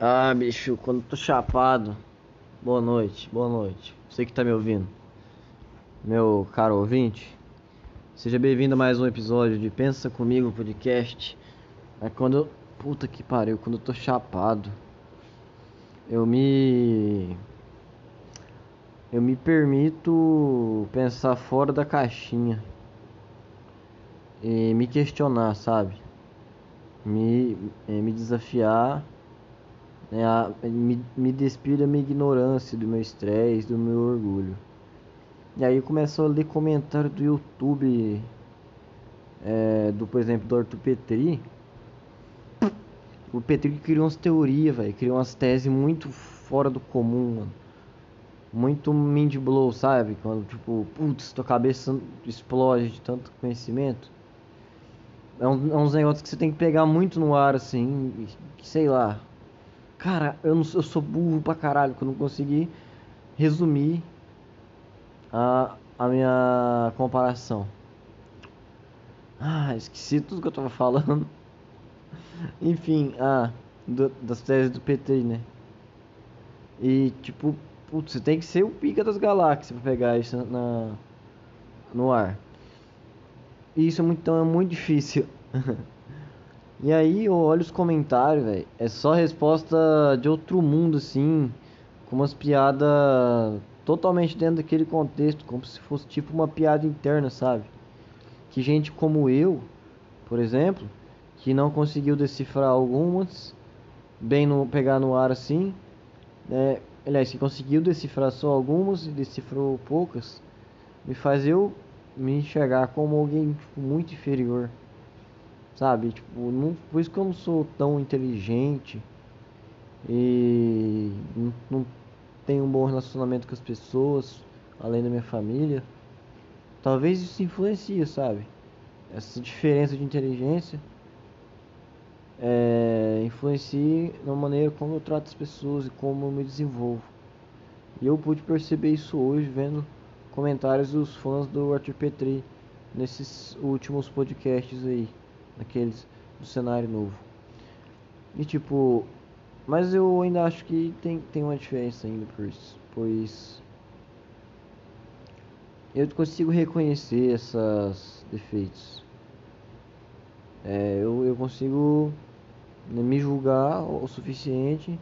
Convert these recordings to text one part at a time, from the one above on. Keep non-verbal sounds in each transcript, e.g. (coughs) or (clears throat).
Ah, bicho, quando tô chapado. Boa noite, boa noite. Você que tá me ouvindo. Meu caro ouvinte. Seja bem-vindo a mais um episódio de Pensa Comigo Podcast. É quando eu. Puta que pariu, quando eu tô chapado. Eu me. Eu me permito pensar fora da caixinha. E me questionar, sabe? Me, me desafiar né, a, me, me da minha ignorância, do meu estresse, do meu orgulho. E aí começou a ler comentário do YouTube, é, do, por exemplo, do Arthur Petri. O Petri criou umas teorias, velho, criou umas teses muito fora do comum, mano. Muito mind blow, sabe? Quando, tipo, putz, tua cabeça explode de tanto conhecimento. É, um, é uns negócios que você tem que pegar muito no ar, assim, que sei lá, Cara, eu, não, eu sou burro pra caralho, que eu não consegui resumir a, a minha comparação. Ah, esqueci tudo que eu tava falando. (laughs) Enfim, ah, do, das teses do PT, né? E tipo, putz, você tem que ser o pica das galáxias pra pegar isso na, no ar. E isso é então é muito difícil. (laughs) E aí eu olho os comentários, velho. É só resposta de outro mundo, assim. Com umas piadas totalmente dentro daquele contexto. Como se fosse tipo uma piada interna, sabe? Que gente como eu, por exemplo, que não conseguiu decifrar algumas, bem no pegar no ar assim. Né? Aliás, que conseguiu decifrar só algumas e decifrou poucas, me faz eu me enxergar como alguém tipo, muito inferior. Sabe? Tipo, não, por isso que eu não sou tão inteligente e não, não tenho um bom relacionamento com as pessoas, além da minha família. Talvez isso influencie, sabe? Essa diferença de inteligência é, influencie na maneira como eu trato as pessoas e como eu me desenvolvo. E eu pude perceber isso hoje vendo comentários dos fãs do Arthur Petri nesses últimos podcasts aí naqueles do cenário novo. E tipo, mas eu ainda acho que tem, tem uma diferença ainda, pois, pois eu consigo reconhecer esses defeitos. É, eu, eu consigo né, me julgar o suficiente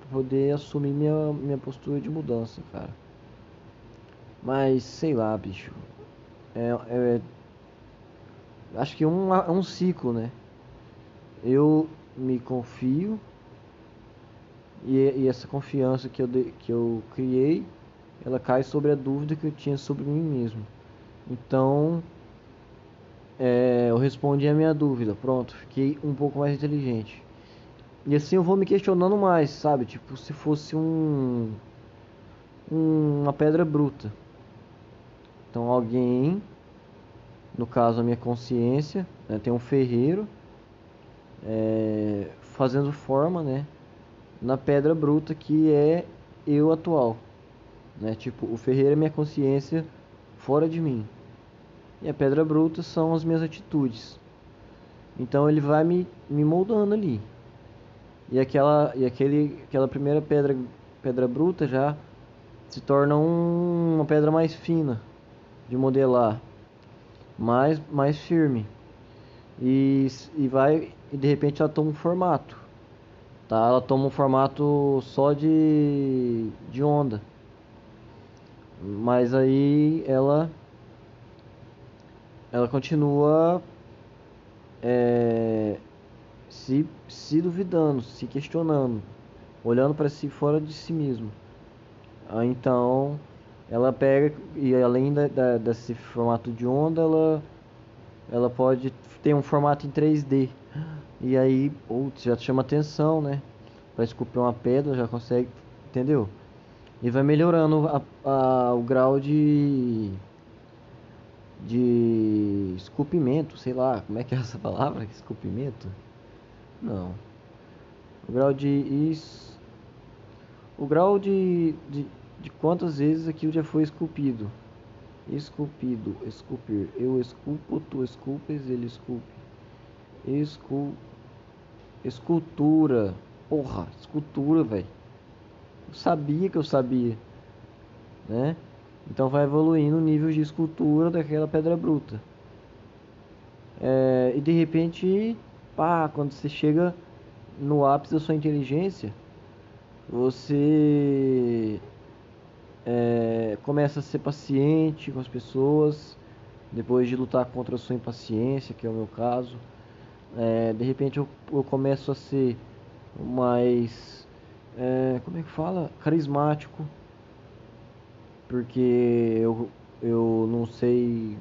para poder assumir minha, minha postura de mudança, cara. Mas sei lá, bicho. É, é, acho que um, é um ciclo, né? Eu me confio e, e, essa confiança que eu, que eu criei, ela cai sobre a dúvida que eu tinha sobre mim mesmo. Então, é, eu respondi a minha dúvida, pronto, fiquei um pouco mais inteligente. E assim eu vou me questionando mais, sabe? Tipo, se fosse um, um uma pedra bruta. Então alguém no caso a minha consciência, né, tem um ferreiro é, fazendo forma, né, na pedra bruta que é eu atual, né, tipo o ferreiro é minha consciência fora de mim e a pedra bruta são as minhas atitudes. Então ele vai me, me moldando ali. E aquela e aquele aquela primeira pedra pedra bruta já se torna um, uma pedra mais fina de modelar mais, mais firme. E, e vai e de repente ela toma um formato. Tá? Ela toma um formato só de, de onda. Mas aí ela ela continua é, se, se duvidando, se questionando, olhando para si fora de si mesmo. Então ela pega e além da, da, desse formato de onda, ela, ela pode ter um formato em 3D. E aí, putz, já chama atenção, né? Para esculpir uma pedra, já consegue, entendeu? E vai melhorando a, a, o grau de de esculpimento, sei lá, como é que é essa palavra? Esculpimento? Não. O grau de is, o grau de, de de quantas vezes aquilo já foi esculpido. Esculpido, esculpir. Eu esculpo, tu esculpes, ele esculpe. Escul... Escultura. porra, escultura, velho. Eu sabia que eu sabia, né? Então vai evoluindo o nível de escultura daquela pedra bruta. É, e de repente, pá, quando você chega no ápice da sua inteligência, você é, começa a ser paciente com as pessoas, depois de lutar contra a sua impaciência, que é o meu caso. É, de repente eu, eu, começo a ser mais, é, como é que fala? Carismático, porque eu, eu não sei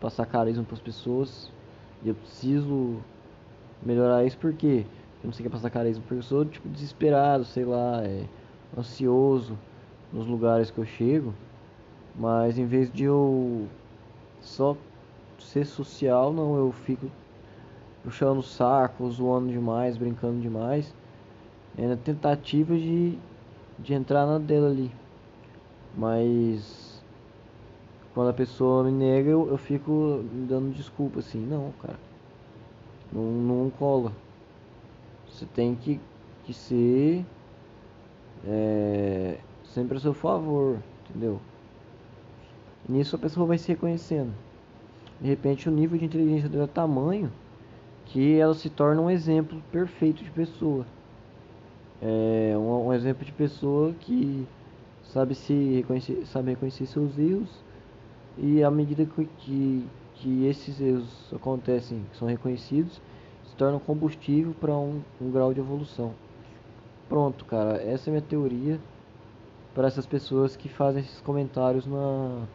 passar carisma para as pessoas e eu preciso melhorar isso porque eu não sei passar carisma, porque eu sou tipo desesperado, sei lá, é, ansioso nos lugares que eu chego, mas em vez de eu só ser social, não, eu fico puxando o saco, zoando demais, brincando demais, é na tentativa de, de entrar na dela ali. Mas quando a pessoa me nega, eu, eu fico me dando desculpa assim, não, cara. Não, não cola. Você tem que, que ser é, sempre a seu favor, entendeu? Nisso a pessoa vai se reconhecendo. De repente o nível de inteligência dela é tamanho que ela se torna um exemplo perfeito de pessoa. É um, um exemplo de pessoa que sabe se reconhecer, sabe reconhecer seus erros e à medida que, que, que esses erros acontecem, são reconhecidos, se tornam combustível para um, um grau de evolução. Pronto, cara, essa é a minha teoria para essas pessoas que fazem esses comentários na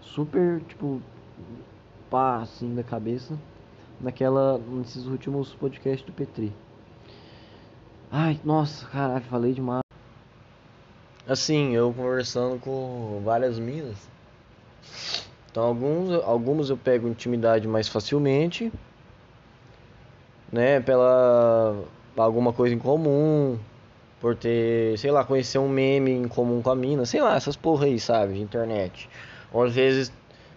super, tipo, pá, assim, da cabeça, naquela, nesses últimos podcasts do Petri. Ai, nossa, caralho, falei demais. Assim, eu conversando com várias minas. Então, alguns, algumas eu pego intimidade mais facilmente, né, pela alguma coisa em comum, por ter, sei lá, conhecer um meme em comum com a mina, sei lá, essas porra aí, sabe, de internet. Ou às vezes,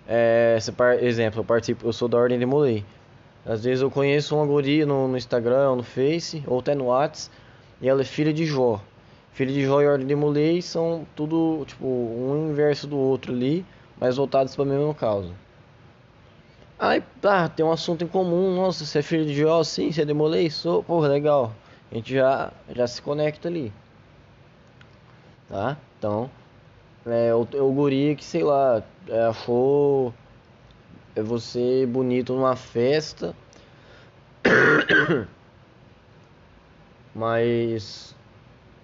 é, par... exemplo, eu participo, eu sou da Ordem de Molei. Às vezes eu conheço uma guria no, no Instagram, no Face, ou até no Whats, e ela é filha de Jó. Filha de Jó e Ordem de Molei são tudo, tipo, um inverso do outro ali, mas voltados para a mesma causa. Aí, tá, tem um assunto em comum, nossa, você é filho de Jó, sim, você é de Molei? Sou, porra, legal a gente já, já se conecta ali. Tá? Então, é o, o guri que, sei lá, é, achou é você bonito numa festa. (coughs) Mas,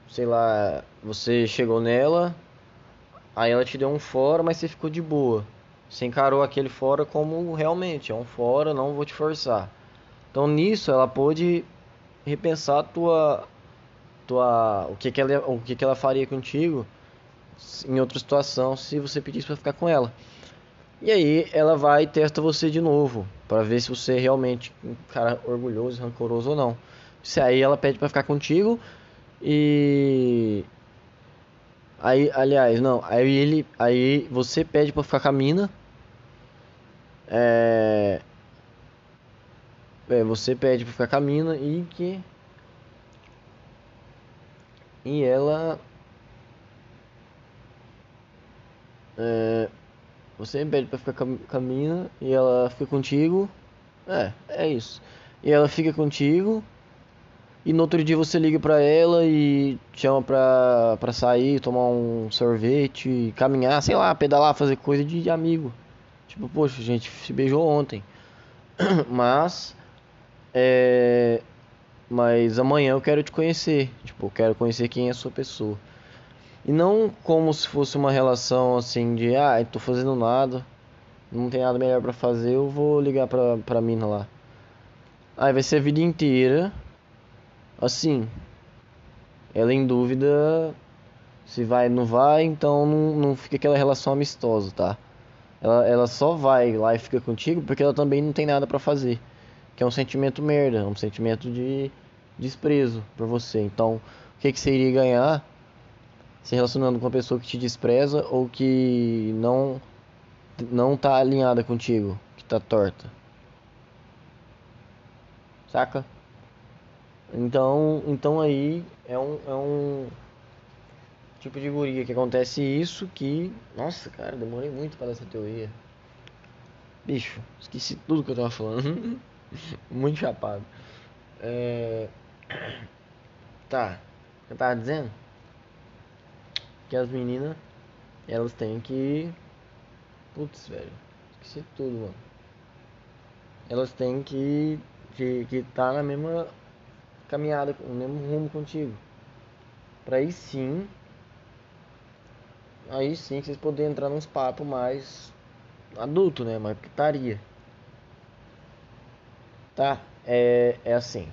sei lá, você chegou nela, aí ela te deu um fora, mas você ficou de boa. Você encarou aquele fora como realmente é um fora, não vou te forçar. Então nisso ela pôde repensar tua tua o que que ela o que que ela faria contigo em outra situação se você pedisse para ficar com ela. E aí ela vai e testa você de novo para ver se você é realmente um cara orgulhoso, rancoroso ou não. Se aí ela pede para ficar contigo e aí, aliás, não, aí ele aí você pede para ficar com a mina é é, você pede pra ficar com a mina e que. E ela. É, você pede pra ficar com a mina e ela fica contigo. É, é isso. E ela fica contigo. E no outro dia você liga pra ela e chama pra, pra sair, tomar um sorvete, caminhar, sei lá, pedalar, fazer coisa de amigo. Tipo, poxa, gente se beijou ontem. (clears throat) Mas é, mas amanhã eu quero te conhecer. Tipo, eu quero conhecer quem é a sua pessoa. E não como se fosse uma relação assim de, ah, tô fazendo nada, não tem nada melhor para fazer, eu vou ligar pra, pra mina lá. Aí vai ser a vida inteira assim. Ela em dúvida se vai ou não vai, então não, não fica aquela relação amistosa, tá? Ela, ela só vai lá e fica contigo porque ela também não tem nada para fazer que é um sentimento merda, um sentimento de desprezo por você. Então, o que, que você iria ganhar se relacionando com uma pessoa que te despreza ou que não não tá alinhada contigo, que tá torta? Saca? Então, então aí é um, é um tipo de guria que acontece isso que. Nossa, cara, demorei muito para essa teoria. Bicho, esqueci tudo que eu tava falando. (laughs) (laughs) muito chapado. É... Tá, eu tava dizendo que as meninas elas têm que. Putz, velho, esqueci tudo, mano. Elas têm que. que, que tá na mesma caminhada, no mesmo rumo contigo. Pra aí sim. Aí sim que vocês poderem entrar nos papos mais adulto, né? Mais putaria. Tá? É, é assim.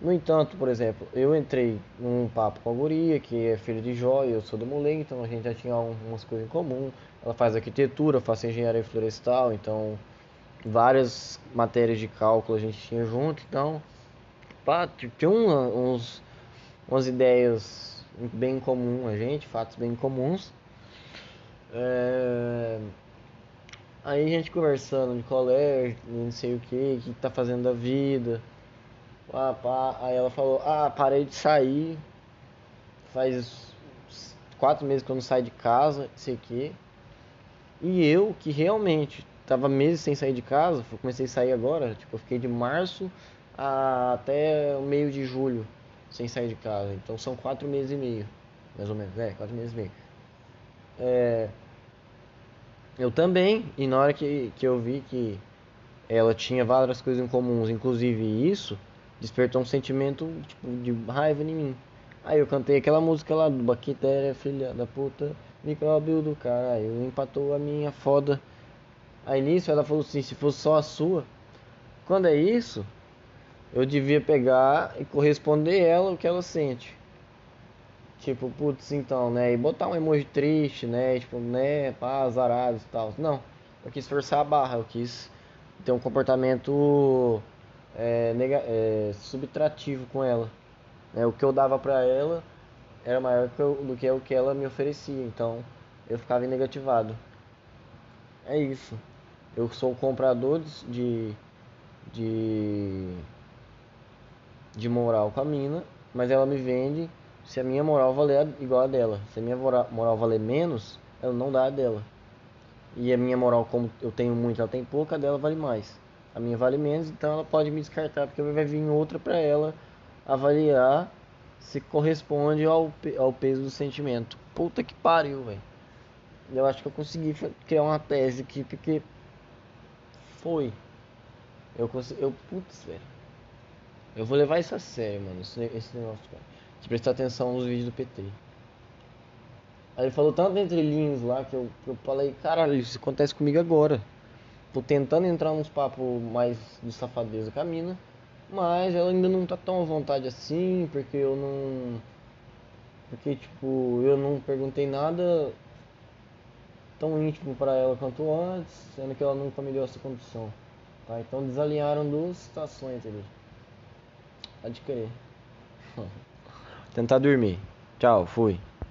No entanto, por exemplo, eu entrei num papo com a guria, que é filha de Jó, e eu sou do Moleque, então a gente já tinha algumas coisas em comum. Ela faz arquitetura, faz engenharia florestal, então várias matérias de cálculo a gente tinha junto, então pá, tinha uns, umas ideias bem comuns a gente, fatos bem comuns. É... Aí a gente conversando de colégio, não sei o que, o que tá fazendo da vida. Ah, pá. Aí ela falou, ah, parei de sair. Faz quatro meses que eu não saio de casa, sei que. E eu, que realmente tava meses sem sair de casa, comecei a sair agora, tipo, eu fiquei de março a, até o meio de julho sem sair de casa. Então são quatro meses e meio, mais ou menos, é, quatro meses e meio. É, eu também, e na hora que, que eu vi que ela tinha várias coisas em comuns, inclusive isso, despertou um sentimento tipo, de raiva em mim. Aí eu cantei aquela música lá do Bactéria, filha da puta, micróbio do caralho, empatou a minha foda. Aí nisso ela falou assim, se fosse só a sua. Quando é isso, eu devia pegar e corresponder ela o que ela sente. Tipo, putz, então, né? E botar um emoji triste, né? Tipo, né? Pá, azarado e tal. Não, eu quis forçar a barra, eu quis ter um comportamento é, nega, é, subtrativo com ela. É, o que eu dava pra ela era maior do que o que ela me oferecia, então eu ficava negativado. É isso. Eu sou comprador de, de, de moral com a mina, mas ela me vende se a minha moral valer igual a dela. Se a minha moral valer menos, ela não dá a dela. E a minha moral, como eu tenho muito, ela tem pouca, a dela vale mais. A minha vale menos, então ela pode me descartar, porque vai vir outra para ela avaliar se corresponde ao, ao peso do sentimento. Puta que pariu, velho. Eu acho que eu consegui criar uma tese aqui, porque foi. Eu consegui. Eu, putz, velho. Eu vou levar isso a sério, mano. Esse, esse negócio, cara de prestar atenção nos vídeos do PT. Aí ele falou tanto entre linhas lá que eu, eu falei, caralho, isso acontece comigo agora. Tô tentando entrar nos papos mais de safadeza com a mina, mas ela ainda não tá tão à vontade assim, porque eu não. Porque, tipo, eu não perguntei nada tão íntimo para ela quanto antes, sendo que ela nunca me deu essa condição. Tá? Então desalinharam duas situações ali. Pode crer. (laughs) Tentar dormir. Tchau, fui.